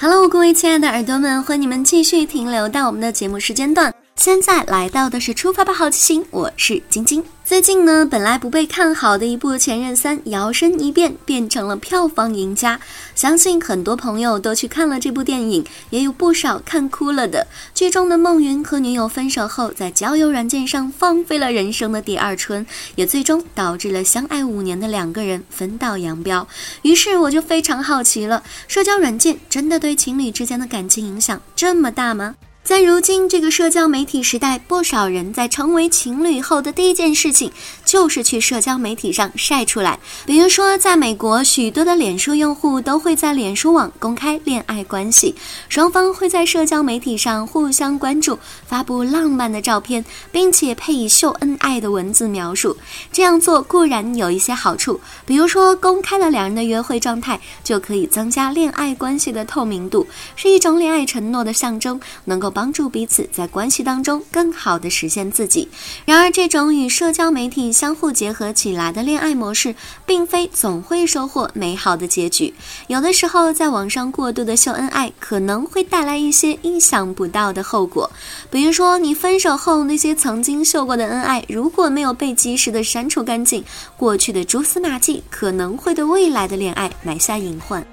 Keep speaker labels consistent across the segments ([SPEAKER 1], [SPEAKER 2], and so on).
[SPEAKER 1] Hello，各位亲爱的耳朵们，欢迎你们继续停留到我们的节目时间段。现在来到的是出发吧好奇心，我是晶晶。最近呢，本来不被看好的一部《前任三》摇身一变变成了票房赢家，相信很多朋友都去看了这部电影，也有不少看哭了的。剧中的孟云和女友分手后，在交友软件上放飞了人生的第二春，也最终导致了相爱五年的两个人分道扬镳。于是我就非常好奇了，社交软件真的对情侣之间的感情影响这么大吗？在如今这个社交媒体时代，不少人在成为情侣后的第一件事情就是去社交媒体上晒出来。比如说，在美国，许多的脸书用户都会在脸书网公开恋爱关系，双方会在社交媒体上互相关注，发布浪漫的照片，并且配以秀恩爱的文字描述。这样做固然有一些好处，比如说公开了两人的约会状态，就可以增加恋爱关系的透明度，是一种恋爱承诺的象征，能够。帮助彼此在关系当中更好的实现自己。然而，这种与社交媒体相互结合起来的恋爱模式，并非总会收获美好的结局。有的时候，在网上过度的秀恩爱，可能会带来一些意想不到的后果。比如说，你分手后那些曾经秀过的恩爱，如果没有被及时的删除干净，过去的蛛丝马迹可能会对未来的恋爱埋下隐患。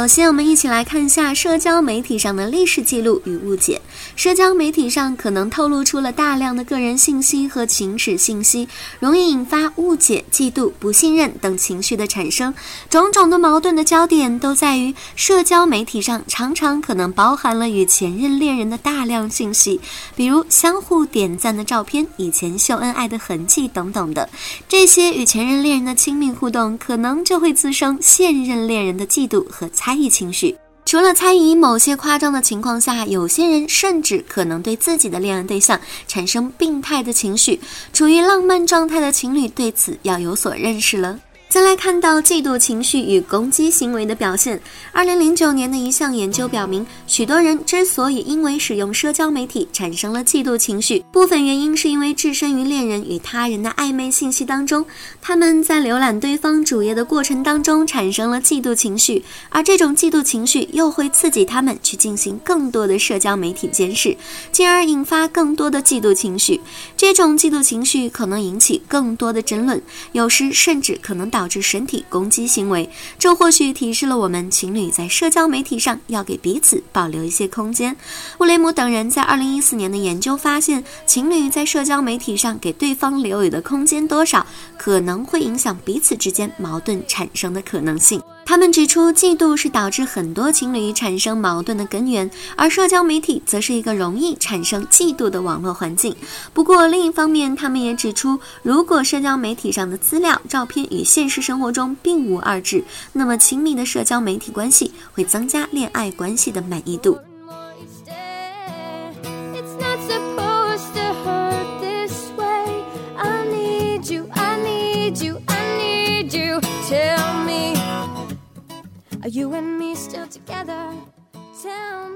[SPEAKER 1] 首先，我们一起来看一下社交媒体上的历史记录与误解。社交媒体上可能透露出了大量的个人信息和情史信息，容易引发误解、嫉妒、不信任等情绪的产生。种种的矛盾的焦点都在于社交媒体上常常可能包含了与前任恋人的大量信息，比如相互点赞的照片、以前秀恩爱的痕迹等等的。这些与前任恋人的亲密互动，可能就会滋生现任恋人的嫉妒和。猜疑情绪，除了猜疑，某些夸张的情况下，有些人甚至可能对自己的恋爱对象产生病态的情绪。处于浪漫状态的情侣对此要有所认识了。再来看到嫉妒情绪与攻击行为的表现。二零零九年的一项研究表明，许多人之所以因为使用社交媒体产生了嫉妒情绪，部分原因是因为置身于恋人与他人的暧昧信息当中，他们在浏览对方主页的过程当中产生了嫉妒情绪，而这种嫉妒情绪又会刺激他们去进行更多的社交媒体监视，进而引发更多的嫉妒情绪。这种嫉妒情绪可能引起更多的争论，有时甚至可能导。导致身体攻击行为，这或许提示了我们情侣在社交媒体上要给彼此保留一些空间。布雷姆等人在二零一四年的研究发现，情侣在社交媒体上给对方留有的空间多少，可能会影响彼此之间矛盾产生的可能性。他们指出，嫉妒是导致很多情侣产生矛盾的根源，而社交媒体则是一个容易产生嫉妒的网络环境。不过，另一方面，他们也指出，如果社交媒体上的资料、照片与现实生活中并无二致，那么亲密的社交媒体关系会增加恋爱关系的满意度。You and me still together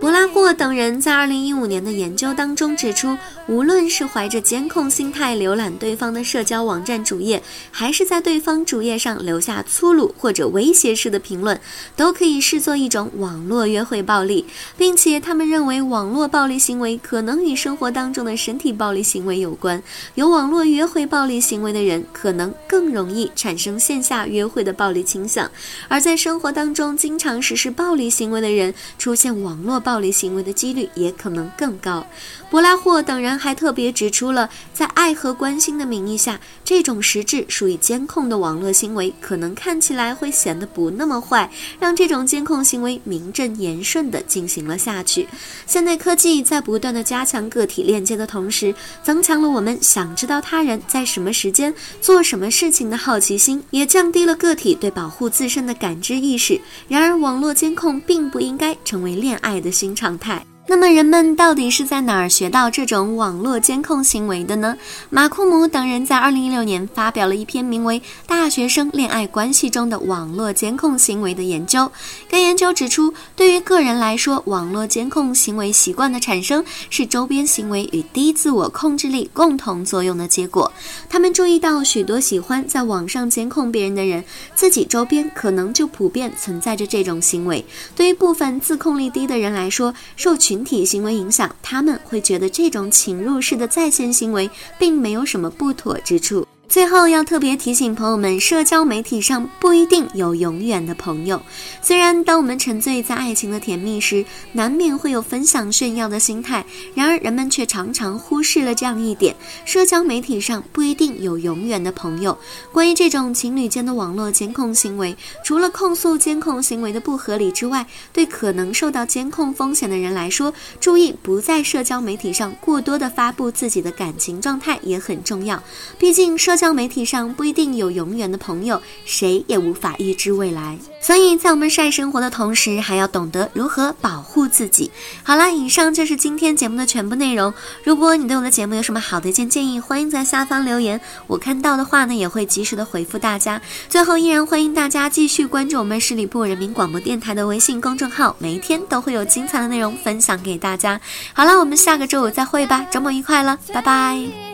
[SPEAKER 1] 博拉霍等人在二零一五年的研究当中指出，无论是怀着监控心态浏览对方的社交网站主页，还是在对方主页上留下粗鲁或者威胁式的评论，都可以视作一种网络约会暴力，并且他们认为网络暴力行为可能与生活当中的身体暴力行为有关。有网络约会暴力行为的人，可能更容易产生线下约会的暴力倾向；而在生活当中经常实施暴力行为的人，出现网络暴力。行为的几率也可能更高。博拉霍等人还特别指出了，在爱和关心的名义下，这种实质属于监控的网络行为，可能看起来会显得不那么坏，让这种监控行为名正言顺地进行了下去。现代科技在不断地加强个体链接的同时，增强了我们想知道他人在什么时间做什么事情的好奇心，也降低了个体对保护自身的感知意识。然而，网络监控并不应该成为恋爱的新常态。那么人们到底是在哪儿学到这种网络监控行为的呢？马库姆等人在二零一六年发表了一篇名为《大学生恋爱关系中的网络监控行为》的研究。该研究指出，对于个人来说，网络监控行为习惯的产生是周边行为与低自我控制力共同作用的结果。他们注意到，许多喜欢在网上监控别人的人，自己周边可能就普遍存在着这种行为。对于部分自控力低的人来说，受取群体行为影响，他们会觉得这种侵入式的在线行为并没有什么不妥之处。最后要特别提醒朋友们，社交媒体上不一定有永远的朋友。虽然当我们沉醉在爱情的甜蜜时，难免会有分享炫耀的心态，然而人们却常常忽视了这样一点：社交媒体上不一定有永远的朋友。关于这种情侣间的网络监控行为，除了控诉监控行为的不合理之外，对可能受到监控风险的人来说，注意不在社交媒体上过多的发布自己的感情状态也很重要。毕竟社。社交媒体上不一定有永远的朋友，谁也无法预知未来。所以在我们晒生活的同时，还要懂得如何保护自己。好了，以上就是今天节目的全部内容。如果你对我的节目有什么好的一件建议，欢迎在下方留言，我看到的话呢，也会及时的回复大家。最后，依然欢迎大家继续关注我们十里铺人民广播电台的微信公众号，每一天都会有精彩的内容分享给大家。好了，我们下个周五再会吧，周末愉快了，拜拜。